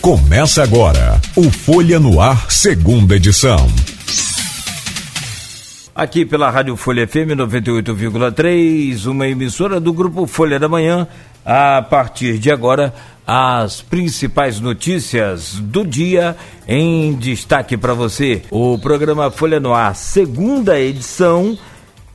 Começa agora o Folha no Ar, segunda edição. Aqui pela Rádio Folha FM 98,3, uma emissora do grupo Folha da Manhã. A partir de agora, as principais notícias do dia em destaque para você. O programa Folha no Ar, segunda edição,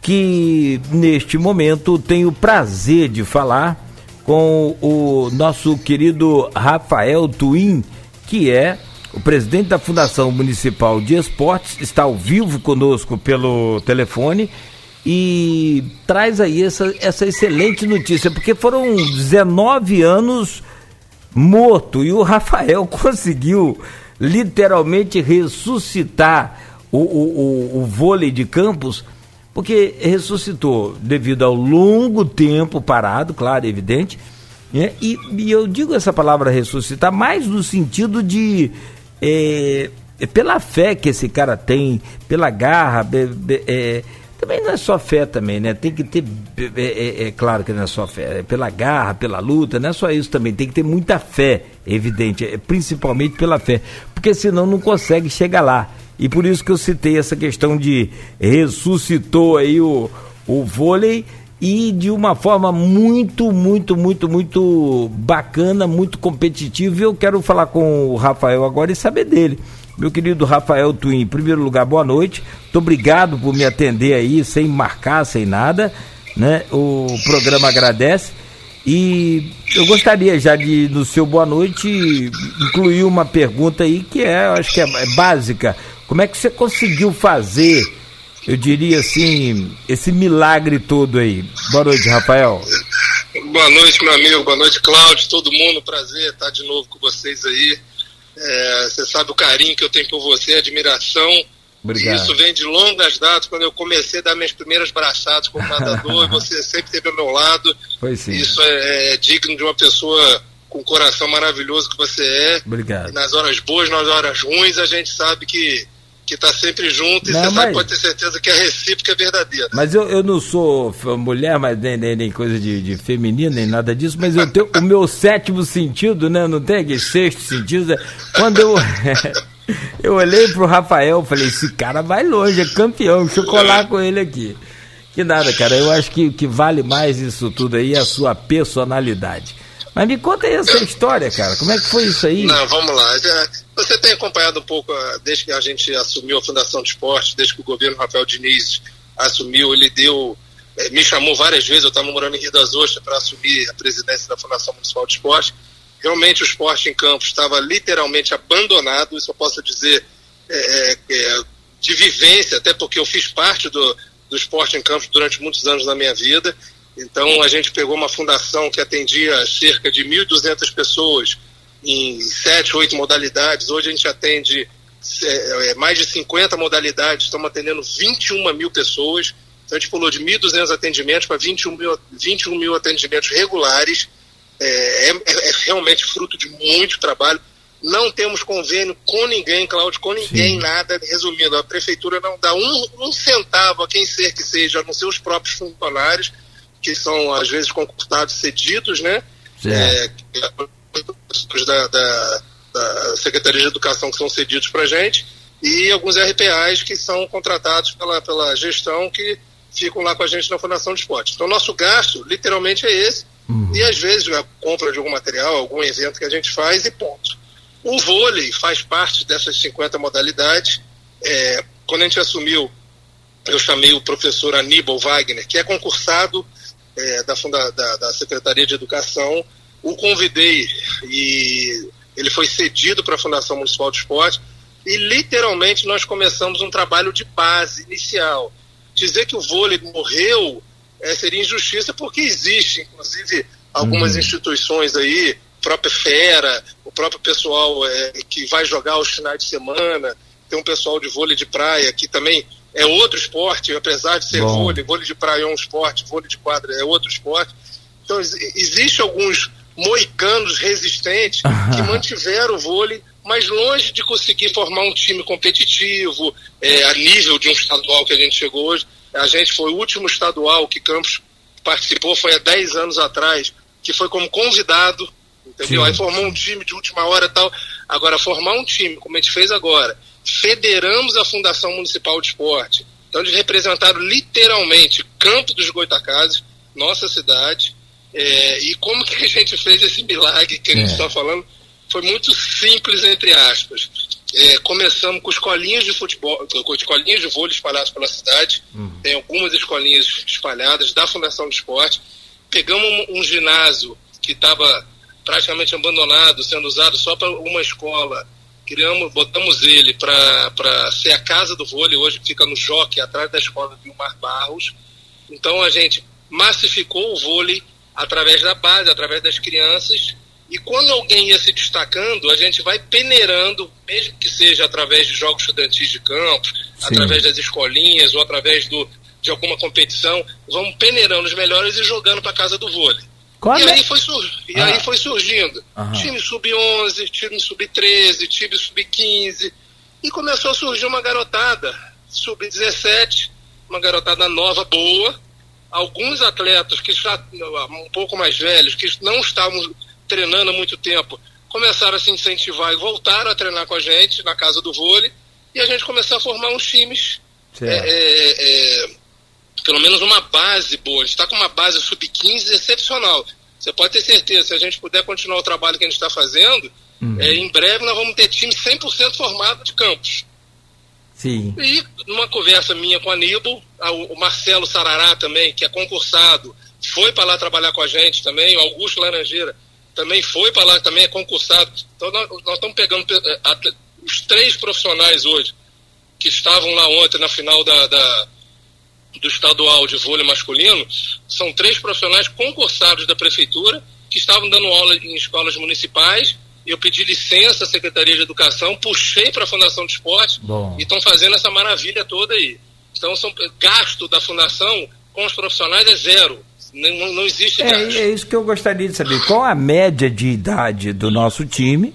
que neste momento tenho o prazer de falar com o nosso querido Rafael Twin, que é o presidente da Fundação Municipal de Esportes, está ao vivo conosco pelo telefone e traz aí essa, essa excelente notícia, porque foram 19 anos morto e o Rafael conseguiu literalmente ressuscitar o, o, o, o vôlei de campos porque ressuscitou devido ao longo tempo parado, claro, evidente. Né? E, e, eu digo essa palavra ressuscitar mais no sentido de é, é pela fé que esse cara tem, pela garra, é, também não é só fé também, né? Tem que ter, é, é, é, claro que não é só fé, é pela garra, pela luta, não é só isso também, tem que ter muita fé, evidente, é, principalmente pela fé, porque senão não consegue chegar lá. E por isso que eu citei essa questão de ressuscitou aí o, o vôlei e de uma forma muito, muito, muito, muito bacana, muito competitiva. E eu quero falar com o Rafael agora e saber dele. Meu querido Rafael Twin, em primeiro lugar, boa noite. Muito obrigado por me atender aí, sem marcar, sem nada. Né? O programa agradece. E eu gostaria já de, no seu boa noite, incluir uma pergunta aí que é, acho que é, é básica. Como é que você conseguiu fazer, eu diria assim, esse milagre todo aí? Boa noite, Rafael. Boa noite, meu amigo. Boa noite, Cláudio. Todo mundo, prazer estar de novo com vocês aí. É, você sabe o carinho que eu tenho por você, admiração. Obrigado. Isso vem de longas datas, quando eu comecei a dar minhas primeiras braçadas como nadador, e você sempre esteve ao meu lado. Foi sim. Isso é, é digno de uma pessoa com o coração maravilhoso que você é. Obrigado. nas horas boas, nas horas ruins, a gente sabe que que está sempre junto e não, você mas... sabe, pode ter certeza que a recíproca é verdadeira. Mas eu, eu não sou mulher, mas nem, nem, nem coisa de, de feminino, nem nada disso, mas eu tenho o meu sétimo sentido, né? Não tem aquele sexto sentido. Né? Quando eu. eu olhei pro Rafael falei, esse cara vai longe, é campeão, deixa eu colar com ele aqui. Que nada, cara, eu acho que o que vale mais isso tudo aí é a sua personalidade. Mas me conta aí essa história, cara. Como é que foi isso aí? Não, vamos lá. Você tem acompanhado um pouco, ah, desde que a gente assumiu a Fundação de Esporte, desde que o governo Rafael Diniz assumiu, ele deu, eh, me chamou várias vezes, eu estava morando em Rio das Ostras para assumir a presidência da Fundação Municipal de Esporte. Realmente o esporte em campo estava literalmente abandonado, isso eu posso dizer é, é, de vivência, até porque eu fiz parte do, do esporte em campo durante muitos anos na minha vida então a gente pegou uma fundação que atendia cerca de 1.200 pessoas em sete, oito modalidades. Hoje a gente atende é, é mais de 50 modalidades, estamos atendendo 21 mil pessoas. Então a gente pulou de 1.200 atendimentos para 21 mil, 21 mil atendimentos regulares. É, é, é, realmente fruto de muito trabalho. Não temos convênio com ninguém, Cláudio, com ninguém, Sim. nada. Resumindo, a prefeitura não dá um, um centavo a quem ser que seja, a não ser os próprios funcionários que são às vezes concursados cedidos, né? É, da, da, da, Secretaria de Educação que são cedidos para a gente, e alguns RPAs que são contratados pela, pela gestão que ficam lá com a gente na Fundação de Esporte. Então, nosso gasto, literalmente, é esse, uhum. e às vezes a compra de algum material, algum evento que a gente faz, e ponto. O vôlei faz parte dessas 50 modalidades. É, quando a gente assumiu, eu chamei o professor Aníbal Wagner, que é concursado é, da, funda, da, da Secretaria de Educação, o convidei e ele foi cedido para a Fundação Municipal de Esporte e literalmente nós começamos um trabalho de base inicial. Dizer que o vôlei morreu é, seria injustiça porque existe, inclusive, algumas uhum. instituições aí, própria Fera, o próprio pessoal é, que vai jogar aos finais de semana, tem um pessoal de vôlei de praia que também é outro esporte, apesar de ser Bom. vôlei, vôlei de praia é um esporte, vôlei de quadra é outro esporte. Então, existe alguns moicanos resistentes que mantiveram o vôlei, mas longe de conseguir formar um time competitivo, é, a nível de um estadual que a gente chegou hoje. A gente foi o último estadual que Campos participou, foi há 10 anos atrás, que foi como convidado Entendeu? Sim. Aí formou um time de última hora e tal. Agora, formar um time, como a gente fez agora, federamos a Fundação Municipal de Esporte. Então, eles representaram literalmente Campo dos Goitacazes, nossa cidade. É, e como que a gente fez esse milagre que a gente está é. falando? Foi muito simples, entre aspas. É, começamos com escolinhas de futebol, com escolinhas de vôlei espalhadas pela cidade. Uhum. Tem algumas escolinhas espalhadas da Fundação de Esporte. Pegamos um, um ginásio que estava praticamente abandonado, sendo usado só para uma escola. Criamos, botamos ele para ser a casa do vôlei, hoje fica no Jockey, atrás da escola Vilmar Barros. Então a gente massificou o vôlei através da base, através das crianças. E quando alguém ia se destacando, a gente vai peneirando, mesmo que seja através de jogos estudantis de campo, Sim. através das escolinhas ou através do, de alguma competição, vamos peneirando os melhores e jogando para casa do vôlei. Qual e, é? aí foi sur... e ah. aí foi surgindo uhum. time sub-11, time sub-13, time sub-15. E começou a surgir uma garotada sub-17, uma garotada nova, boa. Alguns atletas que já um pouco mais velhos, que não estavam treinando há muito tempo, começaram a se incentivar e voltaram a treinar com a gente na casa do vôlei. E a gente começou a formar uns times. É, é, é, pelo menos uma base boa. A gente está com uma base sub-15 excepcional. Você pode ter certeza, se a gente puder continuar o trabalho que a gente está fazendo, uhum. é, em breve nós vamos ter time 100% formado de campos. Sim. E numa conversa minha com a Aníbal, o Marcelo Sarará também, que é concursado, foi para lá trabalhar com a gente também, o Augusto Laranjeira também foi para lá, também é concursado. Então nós, nós estamos pegando é, os três profissionais hoje que estavam lá ontem na final da, da do estadual de vôlei masculino, são três profissionais concursados da prefeitura que estavam dando aula em escolas municipais. Eu pedi licença à Secretaria de Educação, puxei para a Fundação de Esporte Bom. e estão fazendo essa maravilha toda aí. Então, são, gasto da Fundação com os profissionais é zero. Não, não existe é, gasto. É isso que eu gostaria de saber. Qual a média de idade do nosso time,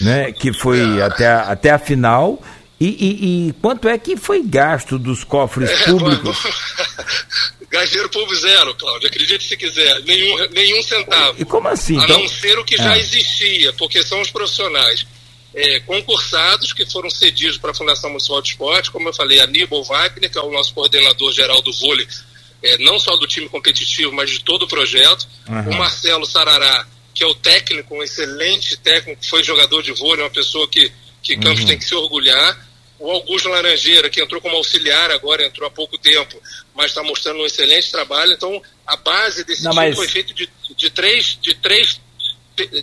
né, que foi é. até, até a final, e, e, e, quanto é que foi gasto dos cofres é, públicos? Gasteiro público zero, Cláudio, acredite se quiser, nenhum, nenhum centavo. E como assim? A então... não ser o que já é. existia, porque são os profissionais é, concursados que foram cedidos para a Fundação Municipal de Esporte, como eu falei, Aníbal Wagner, que é o nosso coordenador geral do vôlei, é, não só do time competitivo, mas de todo o projeto. Uhum. O Marcelo Sarará, que é o técnico, um excelente técnico, foi jogador de vôlei, uma pessoa que que Campos uhum. tem que se orgulhar. O Augusto Laranjeira, que entrou como auxiliar agora, entrou há pouco tempo, mas está mostrando um excelente trabalho. Então, a base desse Não, time mas... foi feita de, de, três, de, três,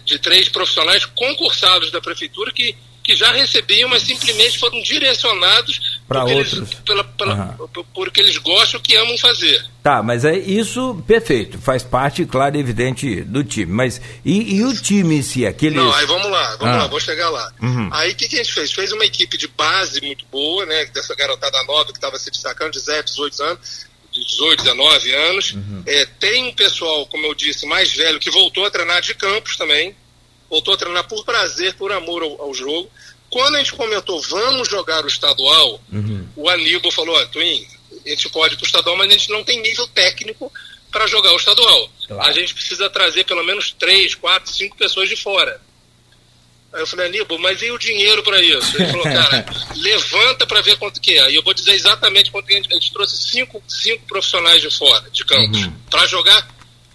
de três profissionais concursados da prefeitura que que já recebiam, mas simplesmente foram direcionados para outros eles, pela, pela, uhum. porque eles gostam que amam fazer. Tá, mas é isso perfeito, faz parte, claro, evidente do time. Mas e, e o time em si, aqueles. Não, aí vamos lá, vamos ah. lá, vou chegar lá. Uhum. Aí o que, que, a gente fez? Fez uma equipe de base muito boa, né? Dessa garotada nova que estava se destacando, de 17, 18 anos. De 18, 19 anos. Uhum. É, tem um pessoal, como eu disse, mais velho que voltou a treinar de campos também voltou a treinar por prazer, por amor ao, ao jogo. Quando a gente comentou, vamos jogar o estadual, uhum. o Aníbal falou, ó, Twin, a gente pode ir para o estadual, mas a gente não tem nível técnico para jogar o estadual. Claro. A gente precisa trazer pelo menos três, quatro, cinco pessoas de fora. Aí eu falei, Aníbal, mas e o dinheiro para isso? Ele falou, cara, levanta para ver quanto que é. Aí eu vou dizer exatamente quanto que a gente, a gente trouxe cinco, cinco profissionais de fora, de campos, uhum. para jogar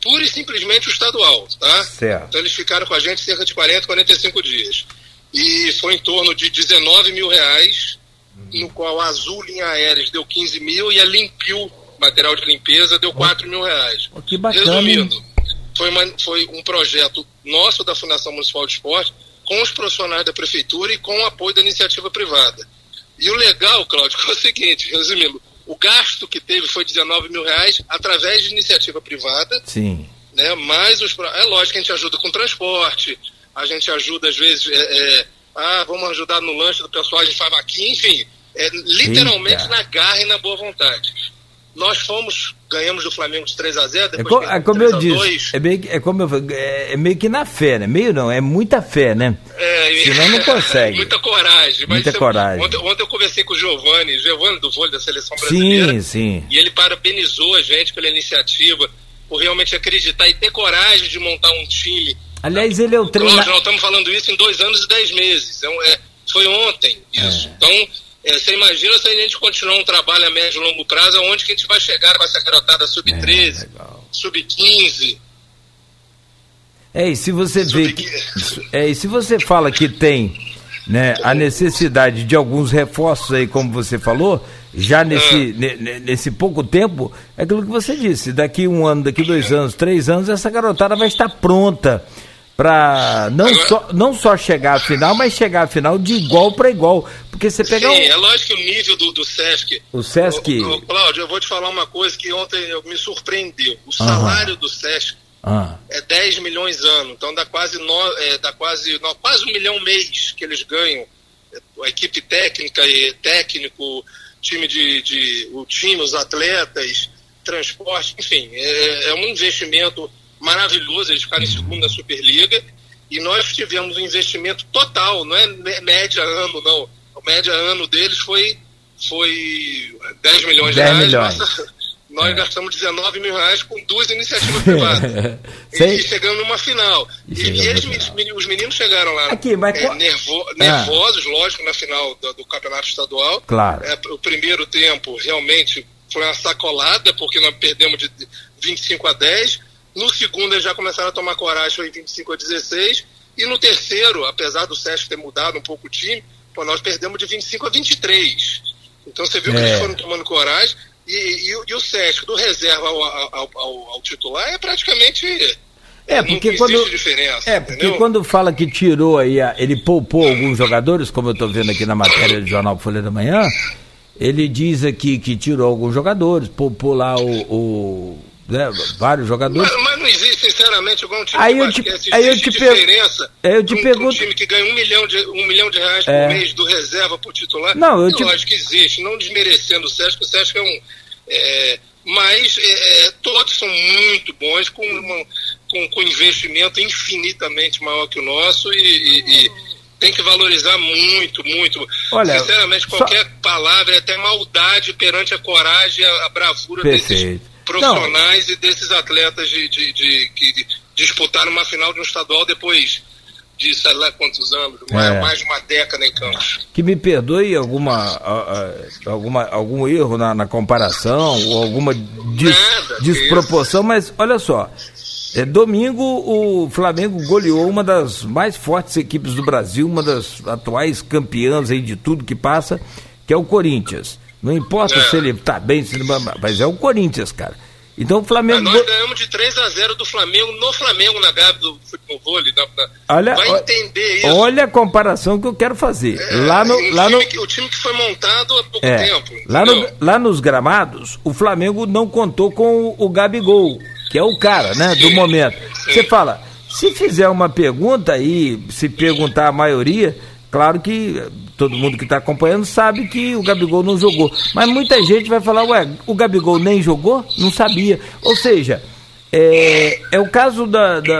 pura e simplesmente o estadual, tá? Certo. Então eles ficaram com a gente cerca de 40, 45 dias. E foi em torno de 19 mil reais, uhum. no qual a Azul Linha Aéreas deu 15 mil e a Limpil, material de limpeza, deu 4 mil reais. Oh, que bacana. Resumindo, foi, uma, foi um projeto nosso da Fundação Municipal de Esporte, com os profissionais da prefeitura e com o apoio da iniciativa privada. E o legal, Cláudio, é o seguinte, resumindo, o gasto que teve foi 19 mil reais através de iniciativa privada. Sim. Né? Mas os, é lógico que a gente ajuda com transporte, a gente ajuda às vezes, é, é, ah, vamos ajudar no lanche do pessoal, a gente faz enfim, é, literalmente Eita. na garra e na boa vontade. Nós fomos, ganhamos do Flamengo de 3 a 0 é, co é como eu disse, é meio, é, como eu, é, é, meio que na fé, né? Meio não, é muita fé, né? É, Senão não consegue. muita coragem. Muita coragem. Ontem, ontem, eu conversei com o Giovanni, Giovanni do vôlei da Seleção Brasileira. Sim, sim. E ele parabenizou a gente pela iniciativa. por realmente acreditar e ter coragem de montar um time. Aliás, ele é o treinador. Nós estamos falando isso em dois anos e dez meses. Então, é, foi ontem isso. É. Então, é, você imagina se a gente continuar um trabalho a médio e longo prazo, aonde que a gente vai chegar com essa garotada sub-13, é, sub-15. É, e se você vê que, é, e se você fala que tem né, a necessidade de alguns reforços aí, como você falou, já nesse, ah. nesse pouco tempo, é aquilo que você disse, daqui um ano, daqui dois anos, três anos, essa garotada vai estar pronta para não, só, não só chegar à final, mas chegar à final de igual para igual. Porque você pega. Sim, um... é lógico que o nível do, do Sesc. O Sesc. O, o, Cláudio, eu vou te falar uma coisa que ontem me surpreendeu. O salário uhum. do Sesc ah. é 10 milhões ano, então dá quase, no, é, dá quase, no, quase um milhão mês que eles ganham. A equipe técnica e técnico, time de, de o time, os atletas, transporte, enfim, é, é um investimento maravilhoso eles ficaram em segundo na Superliga e nós tivemos um investimento total, não é média ano, não. O média ano deles foi, foi 10 milhões 10 de reais. Milhões. Nós, nós é. gastamos 19 mil reais com duas iniciativas privadas. e chegando numa final. E, e eles, final. os meninos chegaram lá Aqui, mas... é, nervo, ah. nervosos, lógico, na final do, do campeonato estadual. Claro. É, o primeiro tempo realmente foi uma sacolada, porque nós perdemos de 25 a 10 no segundo, eles já começaram a tomar coragem, foi 25 a 16. E no terceiro, apesar do Sesc ter mudado um pouco o time, pô, nós perdemos de 25 a 23. Então você viu que é. eles foram tomando coragem. E, e, e o Sesc, do reserva ao, ao, ao, ao titular, é praticamente é, porque quando diferença, é porque entendeu? quando fala que tirou aí, ele poupou alguns jogadores, como eu estou vendo aqui na matéria do jornal Folha da Manhã, ele diz aqui que tirou alguns jogadores, poupou lá o, o né, vários jogadores. Mas, mas, não existe, sinceramente, algum time aí de eu te, aí eu te diferença eu te um, pergunto... um time que ganha um milhão de, um milhão de reais é. por mês do reserva por titular. Não, eu, eu te... acho que existe, não desmerecendo o Sesc, o Sesc é um. É, mas é, é, todos são muito bons, com, uma, com, com investimento infinitamente maior que o nosso e, e, e tem que valorizar muito, muito. Olha, Sinceramente, qualquer só... palavra é até maldade perante a coragem, a, a bravura Perfeito. desses profissionais Não. e desses atletas de, de, de, que disputaram uma final de um estadual depois de sei lá quantos anos, é. mais de uma década em Campos. Que me perdoe alguma, alguma algum erro na, na comparação ou alguma dis, Nada, desproporção, mas olha só. É, domingo o Flamengo goleou uma das mais fortes equipes do Brasil, uma das atuais campeãs aí de tudo que passa, que é o Corinthians. Não importa é. se ele tá bem, se ele... mas é o Corinthians, cara. Então o Flamengo. Nós ganhamos de 3 a 0 do Flamengo no Flamengo na Gávea do futebol vôlei. Na, na... Olha, Vai entender isso. Olha a comparação que eu quero fazer. É, lá no, lá time no... que, o time que foi montado há pouco é, tempo. Lá, no, lá nos gramados, o Flamengo não contou com o, o Gabigol, que é o cara, né, sim, do momento. Sim. Você fala, se fizer uma pergunta aí, se perguntar a maioria, claro que todo mundo que está acompanhando sabe que o Gabigol não jogou. Mas muita gente vai falar, ué, o Gabigol nem jogou? Não sabia. Ou seja, é, é o caso da, da,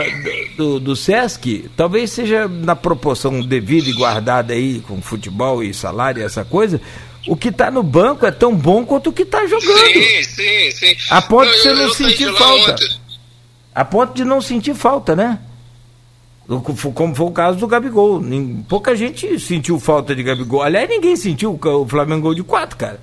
do, do Sesc, talvez seja na proporção devida e guardada aí com futebol e salário e essa coisa. O que está no banco é tão bom quanto o que está jogando. Sim, sim, sim. A ponto de você não sentir falta. A ponto de não sentir falta, né? Como foi o caso do Gabigol. Pouca gente sentiu falta de Gabigol. Aliás, ninguém sentiu o Flamengo gol de quatro, cara.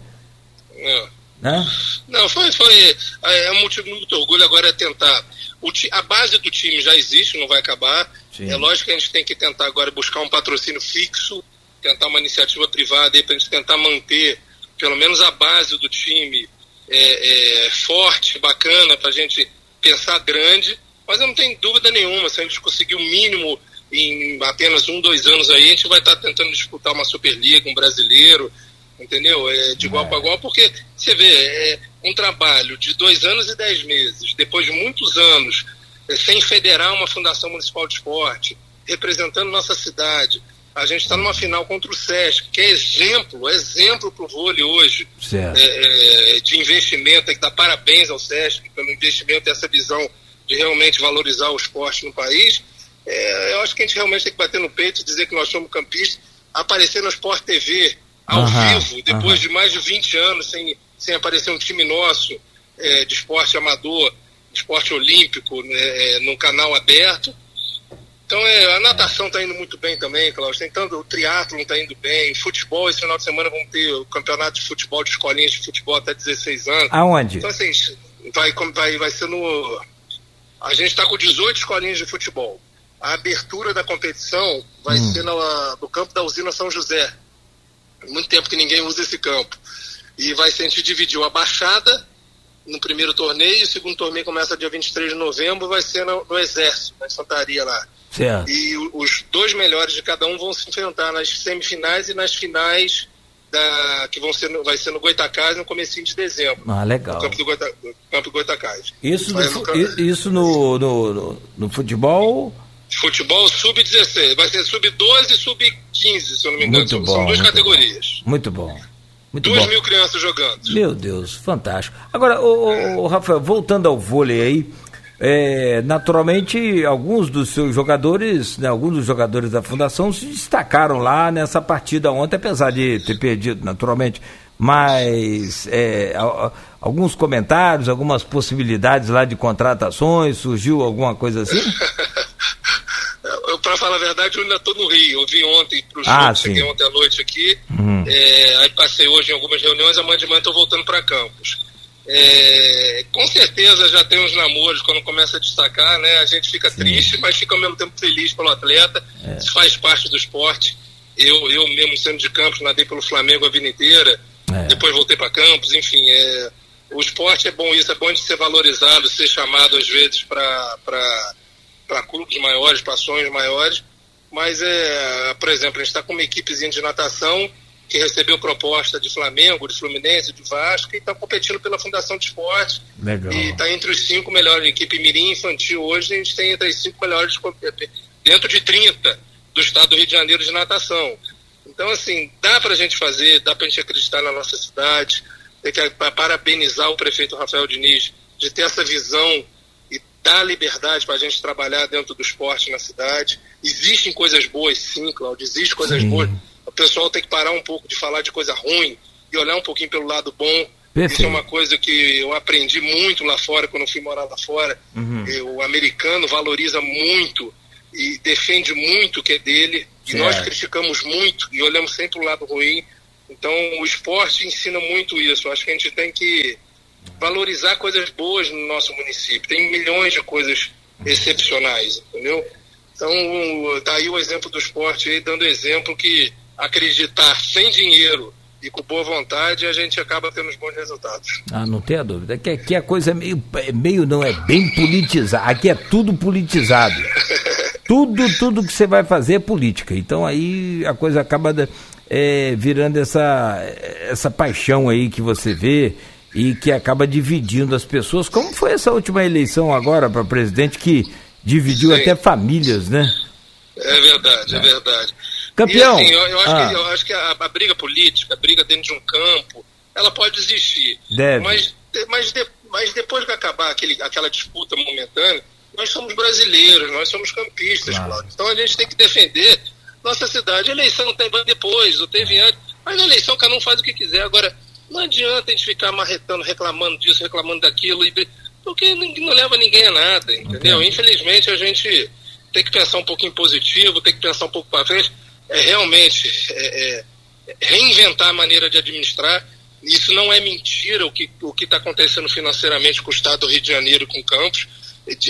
É. Né? Não, foi, foi. É, é um motivo de muito orgulho. Agora é tentar. O, a base do time já existe, não vai acabar. Sim. É lógico que a gente tem que tentar agora buscar um patrocínio fixo, tentar uma iniciativa privada aí para a gente tentar manter pelo menos a base do time é, é forte, bacana, para a gente pensar grande mas eu não tenho dúvida nenhuma, se a gente conseguir o mínimo em apenas um, dois anos aí, a gente vai estar tentando disputar uma Superliga, um brasileiro, entendeu? É, de igual é. para igual, porque você vê, é um trabalho de dois anos e dez meses, depois de muitos anos, é, sem federar uma Fundação Municipal de Esporte, representando nossa cidade. A gente está numa final contra o Sesc, que é exemplo, exemplo para o vôlei hoje é, é, de investimento, tem que dar parabéns ao Sesc pelo investimento e essa visão de realmente valorizar o esporte no país, é, eu acho que a gente realmente tem que bater no peito e dizer que nós somos campistas, aparecer no Sport TV ao uhum, vivo, depois uhum. de mais de 20 anos sem, sem aparecer um time nosso é, de esporte amador esporte olímpico né, é, no canal aberto. Então é, a natação está indo muito bem também, Cláudio. Tem tanto, o triatlo está indo bem. Futebol, esse final de semana vamos ter o campeonato de futebol de escolinhas de futebol até 16 anos. Aonde? Então assim, vai, vai, vai ser no. A gente está com 18 escolinhas de futebol. A abertura da competição vai hum. ser no, no campo da usina São José. Muito tempo que ninguém usa esse campo. E vai ser, a gente dividiu a Baixada no primeiro torneio, o segundo torneio começa dia 23 de novembro, vai ser no, no Exército, na infantaria lá. Certo. E os dois melhores de cada um vão se enfrentar nas semifinais e nas finais da, que vão ser no, vai ser no Goitacás no começo de dezembro. Ah, legal. No campo do, Goita, campo do Goitacás. Isso, no, no, isso no, no, no, futebol? Futebol sub-16. Vai ser sub-12 e sub-15, se eu não me engano. Muito bom, São duas categorias. Bom. Muito bom. Muito Duas bom. mil crianças jogando. Meu Deus, fantástico. Agora, o, o Rafael, voltando ao vôlei aí, é, naturalmente, alguns dos seus jogadores, né, alguns dos jogadores da fundação se destacaram lá nessa partida ontem, apesar de ter perdido, naturalmente. Mas é, alguns comentários, algumas possibilidades lá de contratações, surgiu alguma coisa assim? para falar a verdade, eu ainda estou no Rio. Eu vim ontem para o jogo, ah, cheguei ontem à noite aqui. Uhum. É, aí passei hoje em algumas reuniões, amanhã de manhã estou voltando para Campos. É, com certeza já tem uns namoros quando começa a destacar, né? A gente fica Sim. triste, mas fica ao mesmo tempo feliz pelo atleta. É. Isso faz parte do esporte. Eu, eu mesmo sendo de Campos, nadei pelo Flamengo a vida inteira. É. Depois voltei para Campos, enfim. É, o esporte é bom isso, é bom de ser valorizado, ser chamado às vezes para para clubes maiores, para ações maiores, mas, é, por exemplo, a gente está com uma equipezinha de natação que recebeu proposta de Flamengo, de Fluminense, de Vasco, e está competindo pela Fundação de Esporte. Legal. E está entre os cinco melhores. Equipe Mirim Infantil hoje, a gente tem entre as cinco melhores dentro de 30 do estado do Rio de Janeiro de natação. Então, assim, dá para a gente fazer, dá para a gente acreditar na nossa cidade. Tem que parabenizar o prefeito Rafael Diniz de ter essa visão dá liberdade para a gente trabalhar dentro do esporte na cidade. Existem coisas boas, sim, Claudio, existem coisas sim. boas. Pessoal tem que parar um pouco de falar de coisa ruim e olhar um pouquinho pelo lado bom. Perfeito. Isso é uma coisa que eu aprendi muito lá fora, quando eu fui morar lá fora. Uhum. O americano valoriza muito e defende muito o que é dele. E nós criticamos muito e olhamos sempre o lado ruim. Então, o esporte ensina muito isso. Acho que a gente tem que valorizar coisas boas no nosso município. Tem milhões de coisas excepcionais, entendeu? Então, tá aí o exemplo do esporte aí, dando exemplo que acreditar sem dinheiro e com boa vontade, a gente acaba tendo os bons resultados. Ah, não tenha dúvida. Aqui, aqui a coisa é meio, é meio, não é bem politizada. Aqui é tudo politizado. tudo, tudo que você vai fazer é política. Então aí a coisa acaba é, virando essa, essa paixão aí que você vê e que acaba dividindo as pessoas. Como foi essa última eleição agora para presidente que dividiu Sim. até famílias, né? É verdade, é, é verdade. Campeão. E, assim, eu, eu, acho ah. que, eu, acho que, a, a, briga política, a briga dentro de um campo, ela pode existir. Deve. Mas, mas, de, mas depois que acabar aquele, aquela disputa momentânea, nós somos brasileiros, nós somos campistas, claro. Claudio. Então a gente tem que defender nossa cidade. A eleição tem depois, ou teve antes. Mas na eleição cada um faz o que quiser. Agora, não adianta a gente ficar marretando, reclamando disso, reclamando daquilo, porque não leva ninguém a nada, entendeu? Okay. Infelizmente a gente tem que pensar um pouquinho positivo, tem que pensar um pouco para frente. É realmente é, é, reinventar a maneira de administrar. Isso não é mentira o que o está acontecendo financeiramente com o Estado do Rio de Janeiro, com Campos.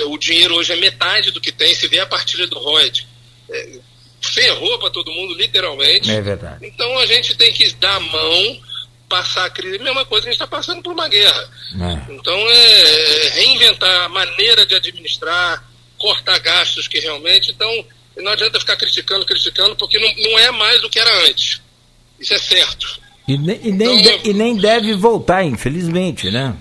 O dinheiro hoje é metade do que tem. Se vê a partir do ROID, é, ferrou para todo mundo, literalmente. É verdade. Então a gente tem que dar a mão passar a crise, mesma coisa que a gente está passando por uma guerra. É. Então é, é reinventar a maneira de administrar, cortar gastos que realmente. Então não adianta ficar criticando, criticando, porque não, não é mais do que era antes. Isso é certo. E, ne, e nem, então, de, e nem deve voltar, infelizmente, né?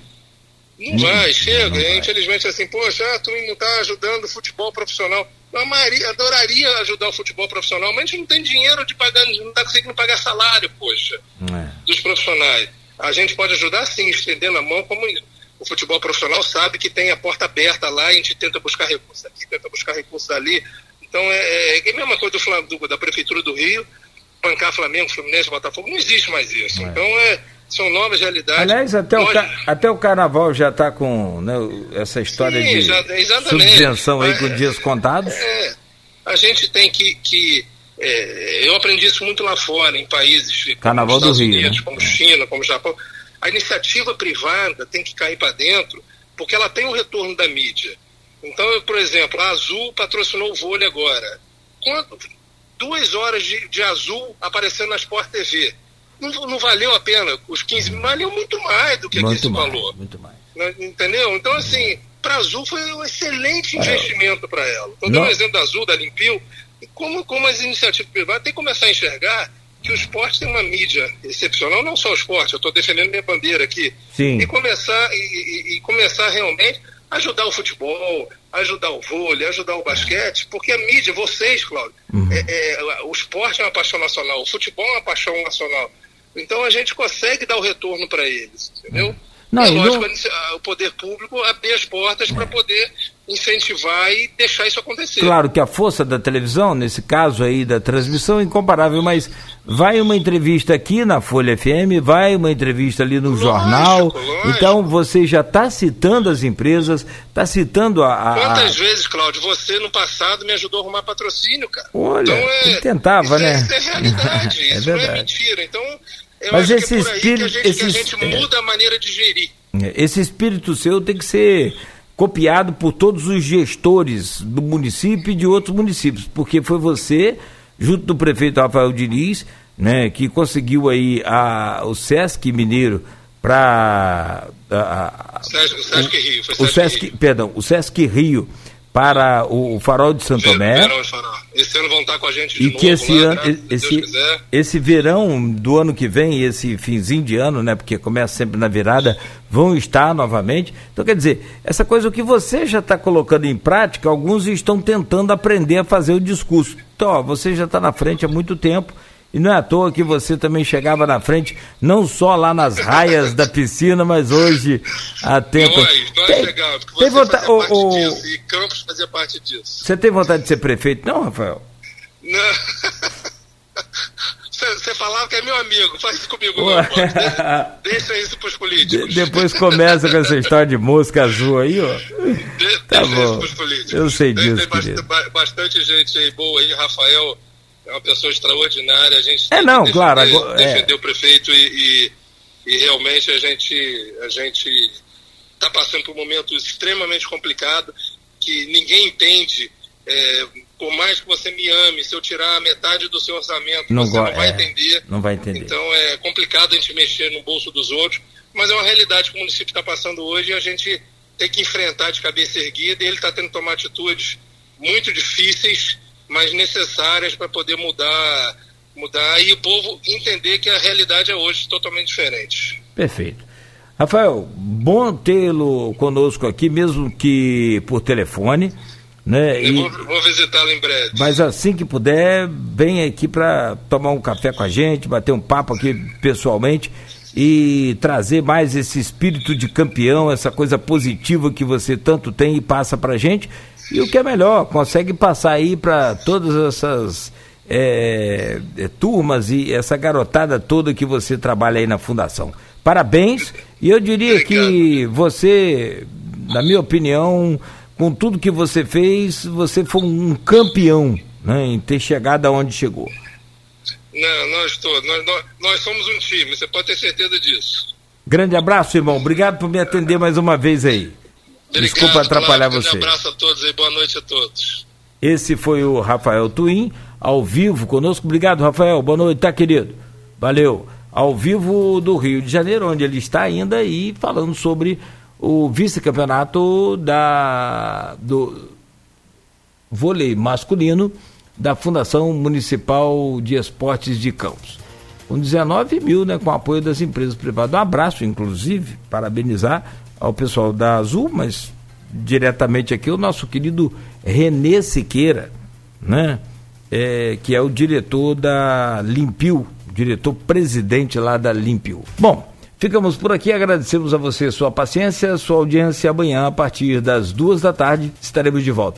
Não vai, chega. Não vai. Infelizmente, assim, poxa, tu não está ajudando o futebol profissional. Eu amaria, adoraria ajudar o futebol profissional, mas a gente não tem dinheiro de pagar, não está conseguindo pagar salário, poxa, é. dos profissionais. A gente pode ajudar sim, estendendo a mão, como o futebol profissional sabe que tem a porta aberta lá, a gente tenta buscar recursos aqui, tenta buscar recursos ali. Então é, é, é a mesma coisa do, do, da Prefeitura do Rio, bancar Flamengo, Fluminense, Botafogo, não existe mais isso. É. Então é são novas realidades. Aliás, até, Nós... o, até o carnaval já está com né, essa história Sim, de já, subvenção aí com dias contados. É, a gente tem que. que é, eu aprendi isso muito lá fora, em países Carnaval como Estados do Rio, Unidos, né? como China, como Japão. A iniciativa privada tem que cair para dentro, porque ela tem o retorno da mídia. Então, eu, por exemplo, a Azul patrocinou o vôlei agora. Quanto, duas horas de, de Azul aparecendo na Sport TV não, não valeu a pena. Os 15 valeu muito mais do que muito esse mais, valor. Muito mais. Entendeu? Então, assim, para a Azul foi um excelente é. investimento para ela. Estou dando um exemplo da Azul, da Limpio, como, como as iniciativas privadas têm que começar a enxergar que o esporte tem uma mídia excepcional, não só o esporte, eu estou defendendo minha bandeira aqui. Sim. E começar, e, e, e começar realmente ajudar o futebol, ajudar o vôlei, ajudar o basquete, porque a mídia, vocês, Cláudio, uhum. é, é, o esporte é uma paixão nacional, o futebol é uma paixão nacional. Então a gente consegue dar o retorno para eles, entendeu? Não, é lógico, não... o poder público abrir as portas para poder incentivar e deixar isso acontecer. Claro que a força da televisão, nesse caso aí da transmissão, é incomparável, mas vai uma entrevista aqui na Folha FM, vai uma entrevista ali no lógico, jornal. Lógico. Então você já está citando as empresas, está citando a, a, Quantas vezes, Cláudio, você no passado me ajudou a arrumar patrocínio, cara? Olha, então, é, tentava, isso né? É, isso é realidade, é isso verdade. não é mentira. Então eu Mas acho esse que é por espírito, aí que a gente, esse, que a gente muda a maneira de gerir. É, esse espírito seu tem que ser copiado por todos os gestores do município e de outros municípios, porque foi você, junto do prefeito Rafael Diniz, né, que conseguiu aí a, o Sesc Mineiro para o Sesc Rio, o Sesc, perdão, o Sesc Rio para o, Farol de Santo Tomé. Esse ano vão estar com a gente de e novo, que esse lá, ano, esse, esse verão do ano que vem, esse finzinho de ano, né, porque começa sempre na virada, vão estar novamente. Então, quer dizer, essa coisa que você já está colocando em prática, alguns estão tentando aprender a fazer o discurso. Então, ó, você já está na frente há muito tempo e não é à toa que você também chegava na frente, não só lá nas raias da piscina, mas hoje há tempo. Nós, nós tem, porque tem você vontade, fazia parte o, disso, e Campos fazia parte disso. Você tem vontade de ser prefeito, não, Rafael? Não. Você falava que é meu amigo, faz isso comigo, não, deixa, deixa, isso pros políticos. De, depois começa com essa história de mosca azul aí, ó. De, tá deixa bom. isso pros políticos. Eu sei disso. Tem, tem bastante, bastante gente aí boa aí, Rafael é uma pessoa extraordinária. A gente é, não, defender, claro, agora, defender é. o prefeito e, e, e, realmente a gente a gente está passando por um momento extremamente complicado que ninguém entende. É, por mais que você me ame, se eu tirar metade do seu orçamento, não você não vai é, entender. Não vai entender. Então é complicado a gente mexer no bolso dos outros, mas é uma realidade que o município está passando hoje e a gente tem que enfrentar de cabeça erguida e ele está tendo que tomar atitudes muito difíceis mas necessárias para poder mudar, mudar e o povo entender que a realidade é hoje totalmente diferente. Perfeito. Rafael, bom tê-lo conosco aqui, mesmo que por telefone. Né? Eu e... vou, vou visitá-lo em breve. Mas assim que puder, vem aqui para tomar um café com a gente, bater um papo aqui pessoalmente e trazer mais esse espírito de campeão, essa coisa positiva que você tanto tem e passa para gente. E o que é melhor, consegue passar aí para todas essas é, é, turmas e essa garotada toda que você trabalha aí na fundação. Parabéns, e eu diria que você, na minha opinião, com tudo que você fez, você foi um campeão né, em ter chegado aonde chegou. Não, nós todos, nós, nós, nós somos um time, você pode ter certeza disso. Grande abraço, irmão. Obrigado por me atender mais uma vez aí. Obrigado, Desculpa atrapalhar claro, você. Um abraço a todos e boa noite a todos. Esse foi o Rafael Twin, ao vivo conosco. Obrigado, Rafael. Boa noite, tá, querido? Valeu. Ao vivo do Rio de Janeiro, onde ele está ainda e falando sobre o vice-campeonato da do vôlei masculino da Fundação Municipal de Esportes de Campos. Com 19 mil, né, com apoio das empresas privadas. Um abraço, inclusive, parabenizar ao pessoal da Azul, mas diretamente aqui o nosso querido Renê Siqueira, né? É, que é o diretor da Limpiu, diretor presidente lá da Limpiu. Bom, ficamos por aqui, agradecemos a você sua paciência, sua audiência. Amanhã, a partir das duas da tarde, estaremos de volta.